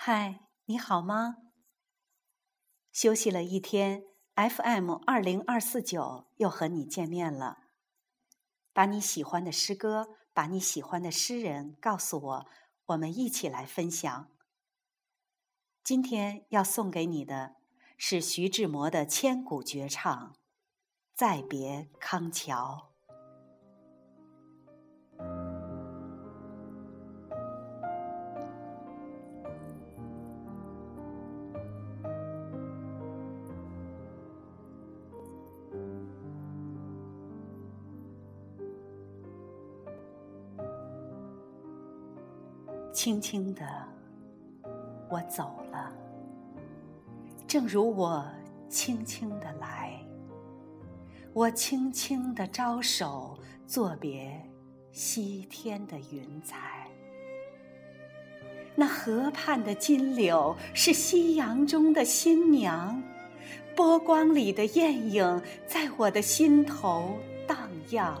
嗨，你好吗？休息了一天，FM 二零二四九又和你见面了。把你喜欢的诗歌，把你喜欢的诗人告诉我，我们一起来分享。今天要送给你的是徐志摩的千古绝唱《再别康桥》。轻轻的，我走了，正如我轻轻的来。我轻轻的招手，作别西天的云彩。那河畔的金柳是夕阳中的新娘，波光里的艳影在我的心头荡漾。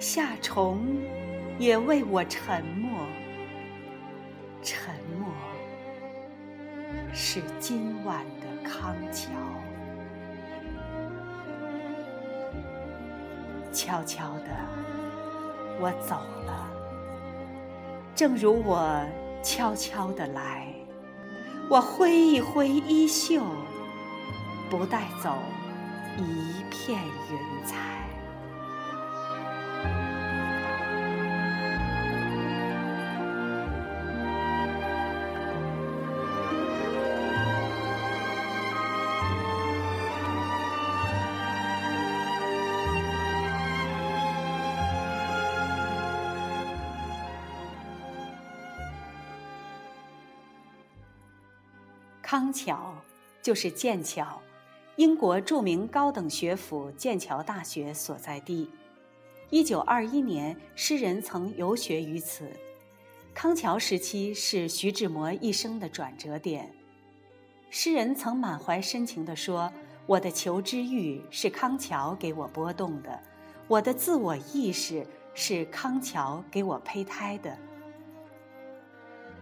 夏虫也为我沉默，沉默是今晚的康桥。悄悄的，我走了，正如我悄悄的来。我挥一挥衣袖，不带走一片云彩。康桥就是剑桥，英国著名高等学府剑桥大学所在地。一九二一年，诗人曾游学于此。康桥时期是徐志摩一生的转折点。诗人曾满怀深情地说：“我的求知欲是康桥给我拨动的，我的自我意识是康桥给我胚胎的。”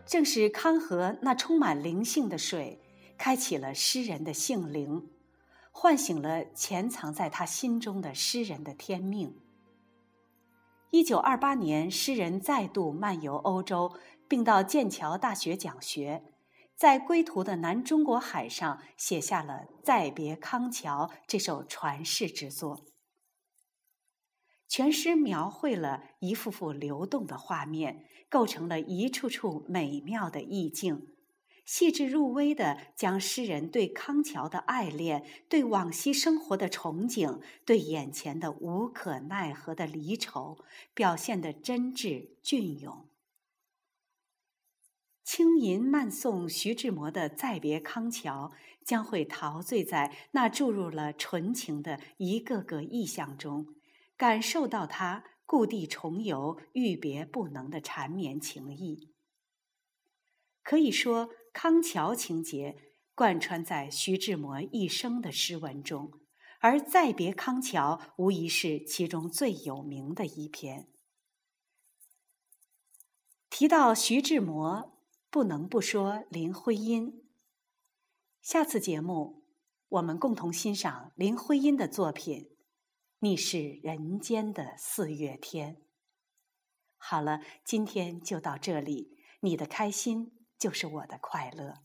正是康河那充满灵性的水，开启了诗人的性灵，唤醒了潜藏在他心中的诗人的天命。一九二八年，诗人再度漫游欧洲，并到剑桥大学讲学，在归途的南中国海上写下了《再别康桥》这首传世之作。全诗描绘了一幅幅流动的画面，构成了一处处美妙的意境，细致入微地将诗人对康桥的爱恋、对往昔生活的憧憬、对眼前的无可奈何的离愁表现得真挚隽永。轻吟慢诵徐志摩的《再别康桥》，将会陶醉在那注入了纯情的一个个意象中。感受到他故地重游、欲别不能的缠绵情意。可以说，康桥情节贯穿在徐志摩一生的诗文中，而《再别康桥》无疑是其中最有名的一篇。提到徐志摩，不能不说林徽因。下次节目，我们共同欣赏林徽因的作品。你是人间的四月天。好了，今天就到这里。你的开心就是我的快乐。